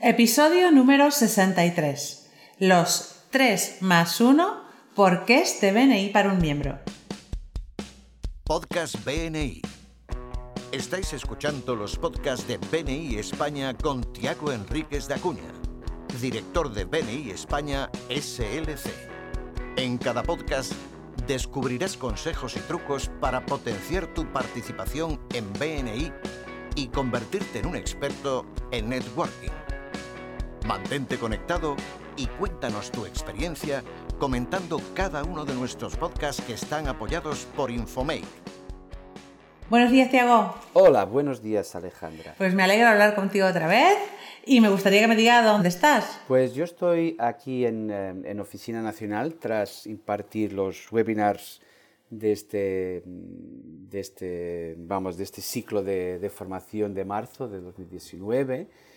Episodio número 63. Los 3 más 1 porqués de BNI para un miembro. Podcast BNI. Estáis escuchando los podcasts de BNI España con Tiago Enríquez de Acuña, director de BNI España SLC. En cada podcast descubrirás consejos y trucos para potenciar tu participación en BNI y convertirte en un experto en networking. Mantente conectado y cuéntanos tu experiencia comentando cada uno de nuestros podcasts que están apoyados por Infomake. Buenos días, Tiago. Hola, buenos días, Alejandra. Pues me alegro de hablar contigo otra vez y me gustaría que me digas dónde estás. Pues yo estoy aquí en, eh, en Oficina Nacional tras impartir los webinars de este, de este, vamos, de este ciclo de, de formación de marzo de 2019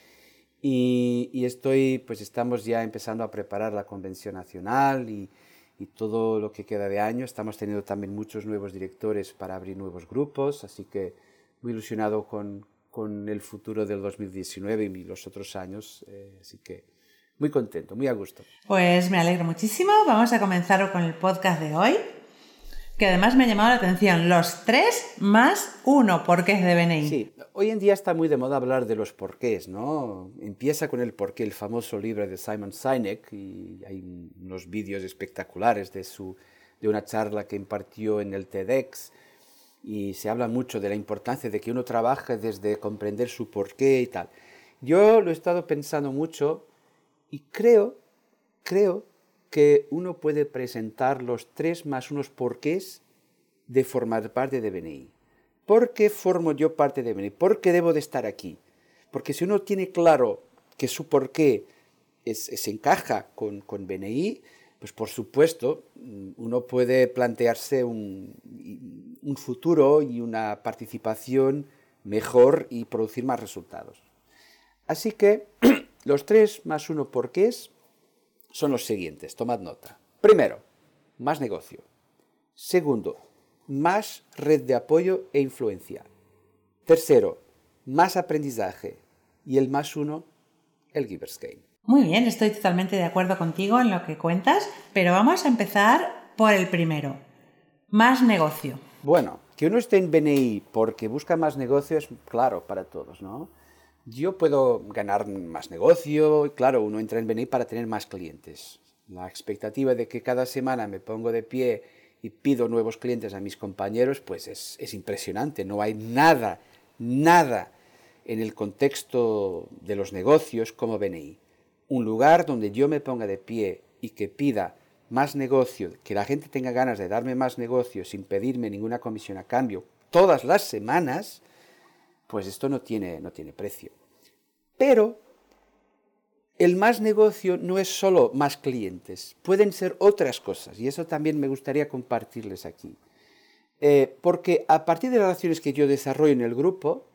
y, y, estoy, pues estamos ya empezando a preparar la convención nacional y, y, todo lo que queda de año. Estamos teniendo también muchos nuevos directores para abrir nuevos grupos, así que muy ilusionado con, con el futuro del 2019 y los otros años, eh, así que muy contento, muy a gusto. Pues me alegro muchísimo. Vamos a comenzar con el podcast de hoy que además me ha llamado la atención, los tres más uno porqués de BNI. Sí, hoy en día está muy de moda hablar de los porqués, ¿no? Empieza con el porqué, el famoso libro de Simon Sinek, y hay unos vídeos espectaculares de, su, de una charla que impartió en el TEDx, y se habla mucho de la importancia de que uno trabaje desde comprender su porqué y tal. Yo lo he estado pensando mucho y creo, creo que uno puede presentar los tres más unos porqués de formar parte de BNI. ¿Por qué formo yo parte de BNI? ¿Por qué debo de estar aquí? Porque si uno tiene claro que su porqué se encaja con, con BNI, pues por supuesto uno puede plantearse un, un futuro y una participación mejor y producir más resultados. Así que los tres más uno porqués son los siguientes, tomad nota. Primero, más negocio. Segundo, más red de apoyo e influencia. Tercero, más aprendizaje. Y el más uno, el Giver's Game. Muy bien, estoy totalmente de acuerdo contigo en lo que cuentas, pero vamos a empezar por el primero. Más negocio. Bueno, que uno esté en BNI porque busca más negocio es claro para todos, ¿no? Yo puedo ganar más negocio, claro, uno entra en BNI para tener más clientes. La expectativa de que cada semana me pongo de pie y pido nuevos clientes a mis compañeros, pues es, es impresionante. No hay nada, nada en el contexto de los negocios como BNI. Un lugar donde yo me ponga de pie y que pida más negocio, que la gente tenga ganas de darme más negocio sin pedirme ninguna comisión a cambio todas las semanas, pues esto no tiene, no tiene precio. Pero el más negocio no es solo más clientes, pueden ser otras cosas y eso también me gustaría compartirles aquí. Eh, porque a partir de las relaciones que yo desarrollo en el grupo,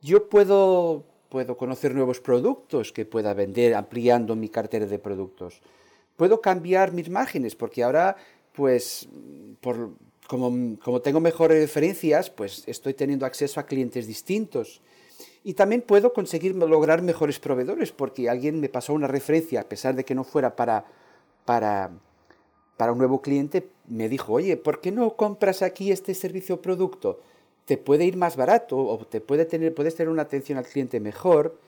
yo puedo, puedo conocer nuevos productos que pueda vender ampliando mi cartera de productos. Puedo cambiar mis márgenes porque ahora, pues, por, como, tengo mejores referencias, pues estoy teniendo acceso a clientes distintos. Y también puedo conseguir lograr mejores proveedores porque alguien me pasó una referencia, a pesar de que no fuera para, para, para un nuevo cliente, me dijo, oye, ¿por qué no compras aquí este servicio o producto? Te puede ir más barato o te puede tener, puedes tener una atención al cliente mejor.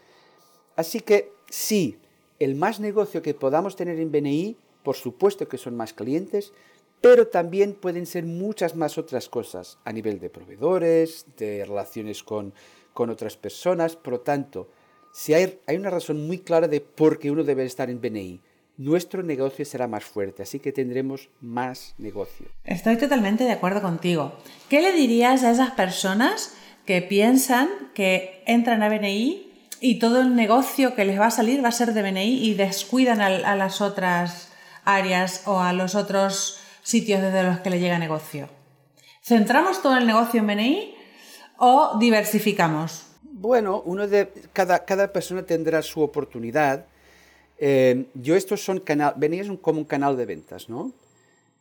Así que sí, el más negocio que podamos tener en BNI, por supuesto que son más clientes, pero también pueden ser muchas más otras cosas a nivel de proveedores, de relaciones con, con otras personas. Por lo tanto, si hay, hay una razón muy clara de por qué uno debe estar en BNI, nuestro negocio será más fuerte, así que tendremos más negocio. Estoy totalmente de acuerdo contigo. ¿Qué le dirías a esas personas que piensan que entran a BNI y todo el negocio que les va a salir va a ser de BNI y descuidan a, a las otras áreas o a los otros sitios desde los que le llega negocio? ¿Centramos todo el negocio en BNI o diversificamos? Bueno, cada, cada persona tendrá su oportunidad. Eh, yo estos son canal, BNI es un, como un canal de ventas, ¿no?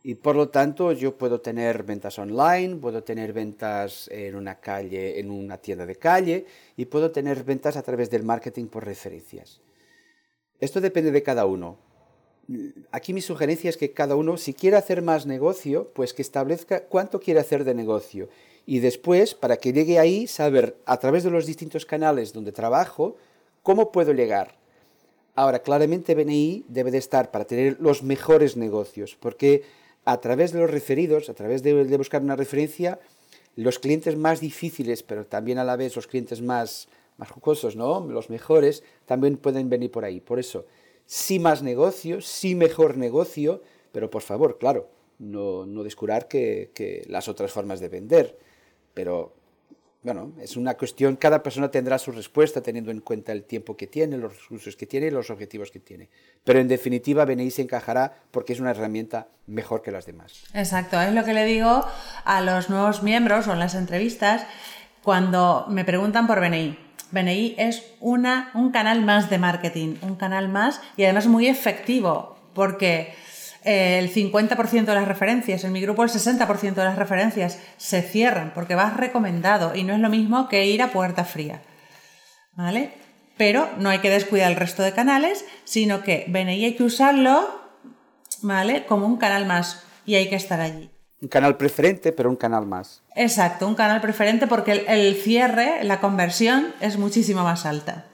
Y por lo tanto yo puedo tener ventas online, puedo tener ventas en una calle, en una tienda de calle y puedo tener ventas a través del marketing por referencias. Esto depende de cada uno. Aquí mi sugerencia es que cada uno, si quiere hacer más negocio, pues que establezca cuánto quiere hacer de negocio. Y después, para que llegue ahí, saber a través de los distintos canales donde trabajo, cómo puedo llegar. Ahora, claramente BNI debe de estar para tener los mejores negocios, porque a través de los referidos, a través de, buscar una referencia, los clientes más difíciles, pero también a la vez los clientes más, más jugosos, ¿no? Los mejores, también pueden venir por ahí. Por eso, sí más negocio, sí mejor negocio, pero por favor, claro, no, no descurar que, que las otras formas de vender. Pero bueno, es una cuestión, cada persona tendrá su respuesta teniendo en cuenta el tiempo que tiene, los recursos que tiene y los objetivos que tiene. Pero en definitiva, BNI se encajará porque es una herramienta mejor que las demás. Exacto, es lo que le digo a los nuevos miembros o en las entrevistas cuando me preguntan por BNI. BNI es una, un canal más de marketing, un canal más y además muy efectivo porque el 50% de las referencias, en mi grupo el 60% de las referencias se cierran porque vas recomendado y no es lo mismo que ir a puerta fría. ¿Vale? Pero no hay que descuidar el resto de canales, sino que BNI hay que usarlo, ¿vale? Como un canal más y hay que estar allí. Un canal preferente, pero un canal más. Exacto, un canal preferente porque el, cierre, la conversión es muchísimo más alta.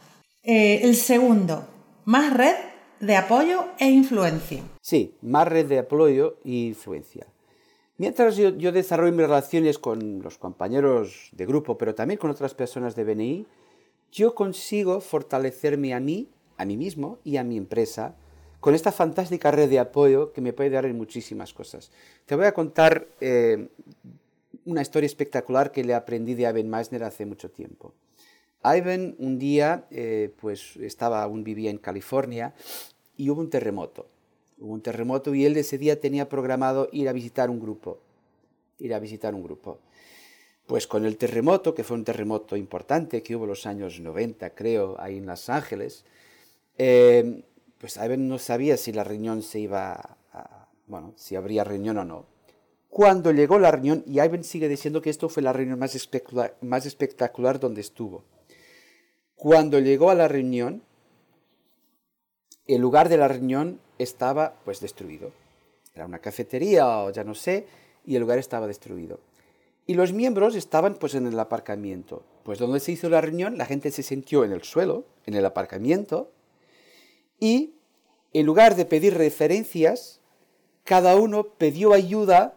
Eh, el segundo, más red de apoyo e influencia. Sí, más red de apoyo e influencia. Mientras yo, desarrollo mis relaciones con los compañeros de grupo, pero también con otras personas de BNI, yo consigo fortalecerme a mí, a mí mismo y a mi empresa con esta fantástica red de apoyo que me puede dar en muchísimas cosas. Te voy a contar eh, una historia espectacular que le aprendí de Ivan Meissner hace mucho tiempo. Ivan un día, eh, pues estaba, aún vivía en California y hubo un terremoto. Hubo un terremoto y él ese día tenía programado ir a visitar un grupo. Ir a visitar un grupo. Pues con el terremoto, que fue un terremoto importante que hubo los años 90, creo, ahí en Los Ángeles, eh, pues Ivan no sabía si la reunión se iba a, bueno, si habría reunión o no. Cuando llegó la reunión, y Ivan sigue diciendo que esto fue la reunión más espectacular, más espectacular donde estuvo. Cuando llegó a la reunión, el lugar de la reunión estaba pues destruido. Era una cafetería o ya no sé, y el lugar estaba destruido. Y los miembros estaban pues en el aparcamiento. Pues donde se hizo la reunión, la gente se sintió en el suelo, en el aparcamiento, y en lugar de pedir referencias, cada uno pidió ayuda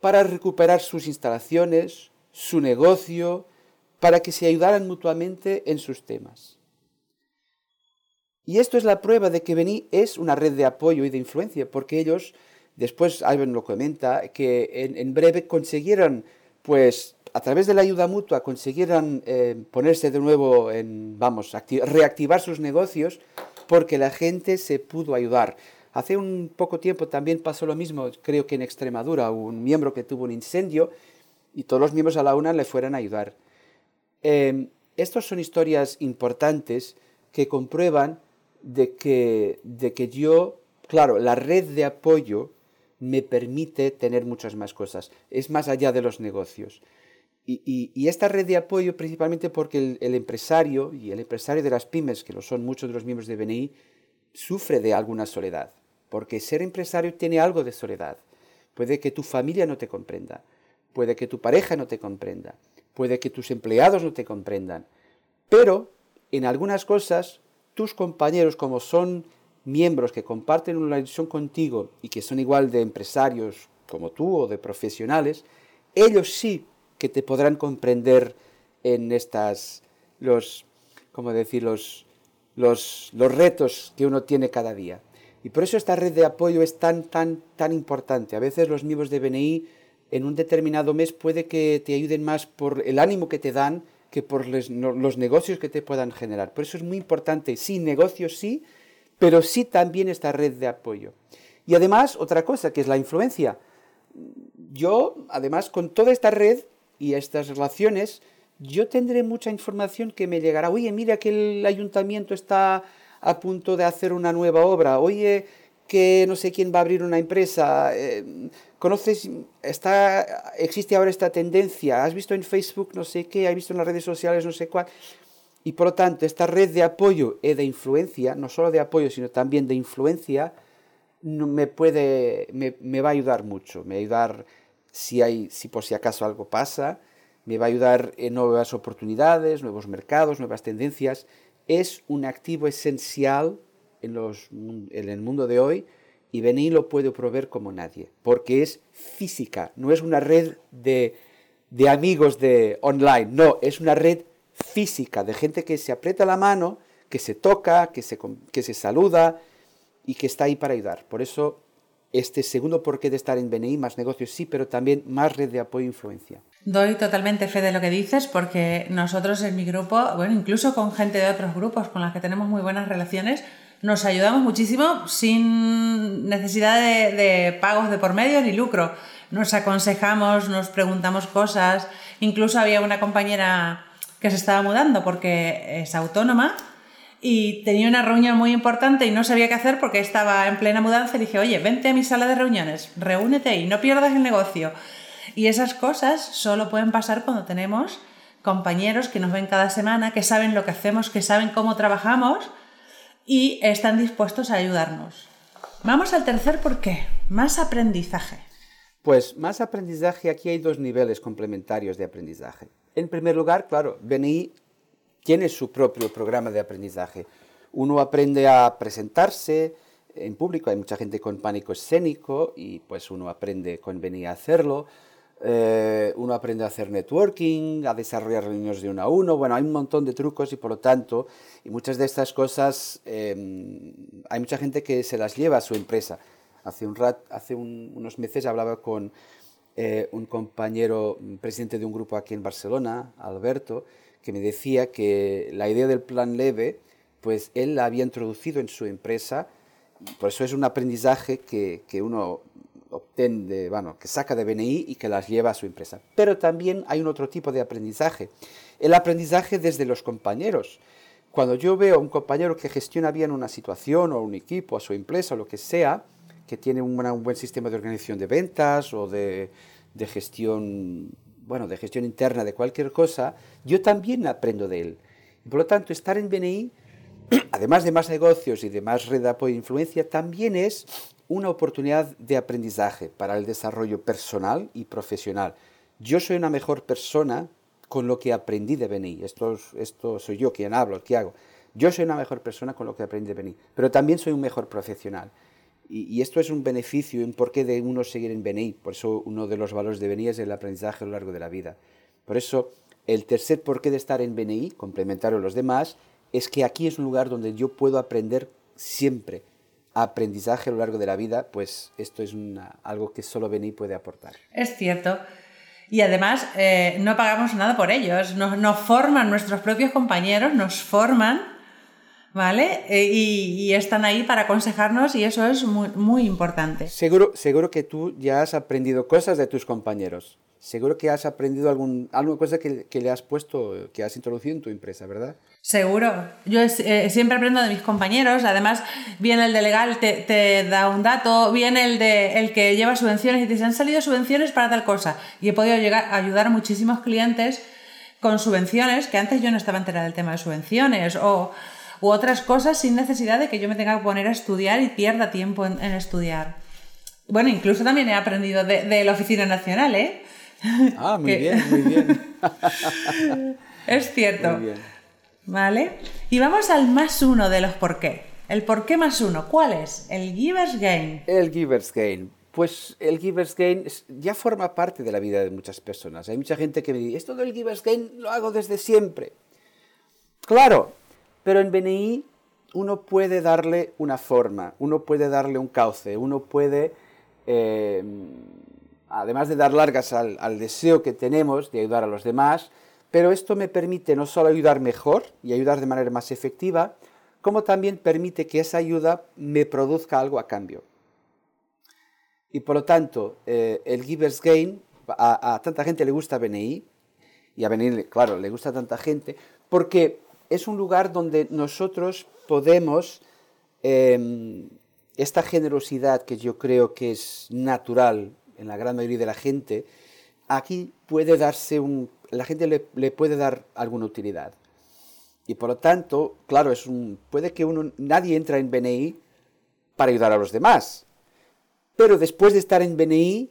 para recuperar sus instalaciones, su negocio, para que se ayudaran mutuamente en sus temas. Y esto es la prueba de que Beni es una red de apoyo y de influencia, porque ellos, después Ivan lo comenta, que en, breve consiguieron, pues, a través de la ayuda mutua, consiguieron eh, ponerse de nuevo en, vamos, reactivar sus negocios, porque la gente se pudo ayudar. Hace un poco tiempo también pasó lo mismo, creo que en Extremadura, un miembro que tuvo un incendio y todos los miembros a la una le fueron a ayudar. Eh, Estas son historias importantes que comprueban de que, de que yo, claro, la red de apoyo me permite tener muchas más cosas. Es más allá de los negocios. Y, esta red de apoyo principalmente porque el, empresario y el empresario de las pymes, que lo son muchos de los miembros de BNI, sufre de alguna soledad. Porque ser empresario tiene algo de soledad. Puede que tu familia no te comprenda, puede que tu pareja no te comprenda, puede que tus empleados no te comprendan. Pero en algunas cosas tus compañeros, como son miembros que comparten una visión contigo y que son igual de empresarios como tú o de profesionales, ellos sí que te podrán comprender en estas, los, ¿cómo decir?, los, los, retos que uno tiene cada día. Y por eso esta red de apoyo es tan, tan, tan importante. A veces los miembros de BNI en un determinado mes puede que te ayuden más por el ánimo que te dan que por los negocios que te puedan generar. Por eso es muy importante, sí, negocios sí, pero sí también esta red de apoyo. Y además, otra cosa, que es la influencia. Yo, además, con toda esta red y estas relaciones, yo tendré mucha información que me llegará. Oye, mira que el ayuntamiento está a punto de hacer una nueva obra. Oye, que no sé quién va a abrir una empresa. Eh, ¿Conoces? Está, existe ahora esta tendencia. ¿Has visto en Facebook no sé qué? ¿Has visto en las redes sociales no sé cuál? Y por lo tanto, esta red de apoyo y de influencia, no solo de apoyo, sino también de influencia, me puede, me, va a ayudar mucho. Me a ayudar si hay, si por si acaso algo pasa, me va a ayudar en nuevas oportunidades, nuevos mercados, nuevas tendencias. Es un activo esencial en, los, en el mundo de hoy y BNI lo puede proveer como nadie, porque es física, no es una red de, de amigos de online, no, es una red física de gente que se aprieta la mano, que se toca, que se, que se saluda y que está ahí para ayudar. Por eso, este segundo porqué de estar en BNI, más negocios sí, pero también más red de apoyo e influencia. Doy totalmente fe de lo que dices porque nosotros en mi grupo, bueno, incluso con gente de otros grupos con las que tenemos muy buenas relaciones, nos ayudamos muchísimo sin necesidad de, pagos de por medio ni lucro. Nos aconsejamos, nos preguntamos cosas. Incluso había una compañera que se estaba mudando porque es autónoma y tenía una reunión muy importante y no sabía qué hacer porque estaba en plena mudanza y dije, oye, vente a mi sala de reuniones, reúnete y no pierdas el negocio. Y esas cosas solo pueden pasar cuando tenemos compañeros que nos ven cada semana, que saben lo que hacemos, que saben cómo trabajamos y están dispuestos a ayudarnos. Vamos al tercer por qué, más aprendizaje. Pues más aprendizaje, aquí hay dos niveles complementarios de aprendizaje. En primer lugar, claro, BNI tiene su propio programa de aprendizaje. Uno aprende a presentarse en público, hay mucha gente con pánico escénico y pues uno aprende a hacerlo. Eh, uno aprende a hacer networking, a desarrollar reuniones de uno a uno. Bueno, hay un montón de trucos y por lo tanto, y muchas de estas cosas, em, hay mucha gente que se las lleva a su empresa. Hace, un rat, hace unos meses hablaba con eh, un compañero, presidente de un grupo aquí en Barcelona, Alberto, que me decía que la idea del plan leve, pues él la había introducido en su empresa. Por eso es un aprendizaje que, que uno obtiene, bueno, que saca de BNI y que las lleva a su empresa. Pero también hay un otro tipo de aprendizaje, el aprendizaje desde los compañeros. Cuando yo veo a un compañero que gestiona bien una situación o un equipo, a su empresa o lo que sea, que tiene un, buen sistema de organización de ventas o de, de, gestión, bueno, de gestión interna de cualquier cosa, yo también aprendo de él. Por lo tanto, estar en BNI, además de más negocios y de más red de apoyo e influencia, también es una oportunidad de aprendizaje para el desarrollo personal y profesional. Yo soy una mejor persona con lo que aprendí de BNI. Esto, esto soy yo quien hablo, quien hago. Yo soy una mejor persona con lo que aprendí de BNI, pero también soy un mejor profesional. Y, esto es un beneficio, un porqué de uno seguir en BNI. Por eso uno de los valores de BNI es el aprendizaje a lo largo de la vida. Por eso el tercer porqué de estar en BNI, complementario a los demás, es que aquí es un lugar donde yo puedo aprender siempre aprendizaje a lo largo de la vida, pues esto es algo que solo BNI puede aportar. Es cierto. Y además eh, no pagamos nada por ellos, nos, nos, forman nuestros propios compañeros, nos forman, ¿vale? Eh, y, están ahí para aconsejarnos y eso es muy, muy importante. Seguro, seguro que tú ya has aprendido cosas de tus compañeros. Seguro que has aprendido algún, alguna cosa que, que le has puesto, que has introducido en tu empresa, ¿verdad? Seguro. Yo eh, siempre aprendo de mis compañeros. Además, viene el de legal, te, da un dato, viene el de el que lleva subvenciones y te dice, han salido subvenciones para tal cosa. Y he podido llegar a ayudar a muchísimos clientes con subvenciones, que antes yo no estaba enterada del tema de subvenciones, o u otras cosas sin necesidad de que yo me tenga que poner a estudiar y pierda tiempo en, estudiar. Bueno, incluso también he aprendido de, la Oficina Nacional, ¿eh? Ah, muy bien, muy bien. es cierto. Muy bien. ¿Vale? Y vamos al más uno de los por qué. El por qué más uno, ¿cuál es? El Giver's Gain. El Giver's Gain. Pues el Giver's Gain ya forma parte de la vida de muchas personas. Hay mucha gente que me dice, esto del Giver's Gain lo hago desde siempre. Claro, pero en BNI uno puede darle una forma, uno puede darle un cauce, uno puede, eh, además de dar largas al deseo que tenemos de ayudar a los demás, pero esto me permite no solo ayudar mejor y ayudar de manera más efectiva, como también permite que esa ayuda me produzca algo a cambio. Y por lo tanto, eh, el Giver's Gain, a, tanta gente le gusta BNI, y a BNI, claro, le gusta a tanta gente, porque es un lugar donde nosotros podemos, em, esta generosidad que yo creo que es natural en la gran mayoría de la gente, aquí puede darse un la gente le, puede dar alguna utilidad. Y por lo tanto, claro, es un, puede que uno, nadie entra en BNI para ayudar a los demás. Pero después de estar en BNI,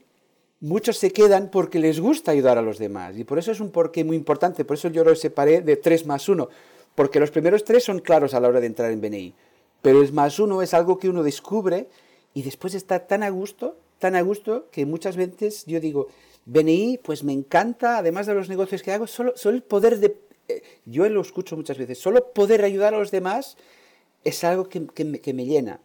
muchos se quedan porque les gusta ayudar a los demás. Y por eso es un porqué muy importante. Por eso yo lo separé de 3 más 1. Porque los primeros tres son claros a la hora de entrar en BNI. Pero el más uno es algo que uno descubre y después está tan a gusto, tan a gusto, que muchas veces yo digo, BNI, pues me encanta, además de los negocios que hago, solo, solo el poder de... Eh, yo lo escucho muchas veces, solo poder ayudar a los demás es algo que, me llena.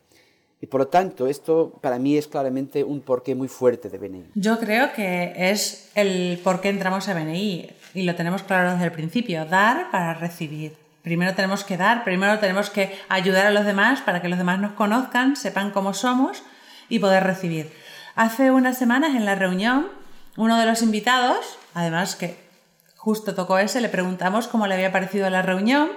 Y por lo tanto, esto para mí es claramente un porqué muy fuerte de BNI. Yo creo que es el por qué entramos a BNI y lo tenemos claro desde el principio, dar para recibir. Primero tenemos que dar, primero tenemos que ayudar a los demás para que los demás nos conozcan, sepan cómo somos y poder recibir. Hace unas semanas en la reunión, uno de los invitados, además que justo tocó ese, le preguntamos cómo le había parecido la reunión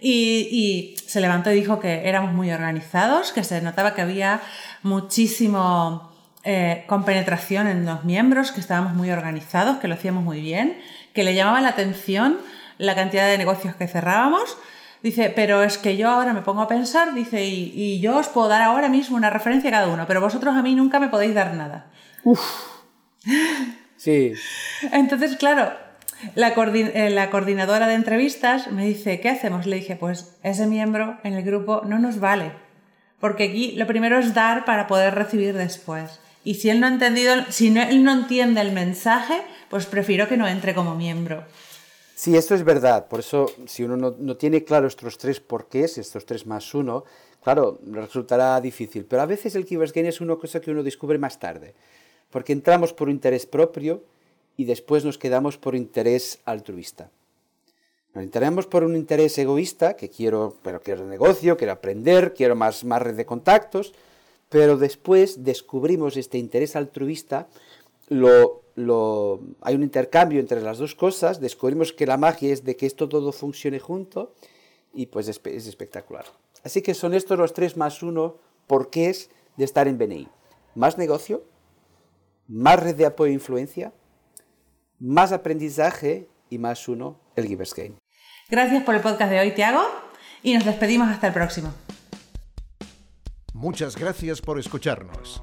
y, se levantó y dijo que éramos muy organizados, que se notaba que había muchísimo eh, compenetración en los miembros, que estábamos muy organizados, que lo hacíamos muy bien, que le llamaba la atención la cantidad de negocios que cerrábamos. Dice, pero es que yo ahora me pongo a pensar, dice, y, yo os puedo dar ahora mismo una referencia a cada uno, pero vosotros a mí nunca me podéis dar nada. Uf. Sí. Entonces, claro, eh, la, coordinadora de entrevistas me dice, ¿qué hacemos? Le dije, pues ese miembro en el grupo no nos vale, porque aquí lo primero es dar para poder recibir después. Y si él no ha entendido, si no, él no entiende el mensaje, pues prefiero que no entre como miembro. Sí, esto es verdad. Por eso, si uno no, tiene claro estos tres porqués, estos tres más uno, claro, resultará difícil. Pero a veces el Keyword Gain es una cosa que uno descubre más tarde. Porque entramos por interés propio y después nos quedamos por interés altruista. Nos entramos por un interés egoísta, que quiero, pero quiero negocio, quiero aprender, quiero más, más red de contactos, pero después descubrimos este interés altruista lo, lo, hay un intercambio entre las dos cosas, descubrimos que la magia es de que esto todo funcione junto y pues es, es espectacular. Así que son estos los tres más uno porqués de estar en BNI. Más negocio, más red de apoyo e influencia, más aprendizaje y más uno, el Givers Game. Gracias por el podcast de hoy, Tiago, y nos despedimos hasta el próximo. Muchas gracias por escucharnos.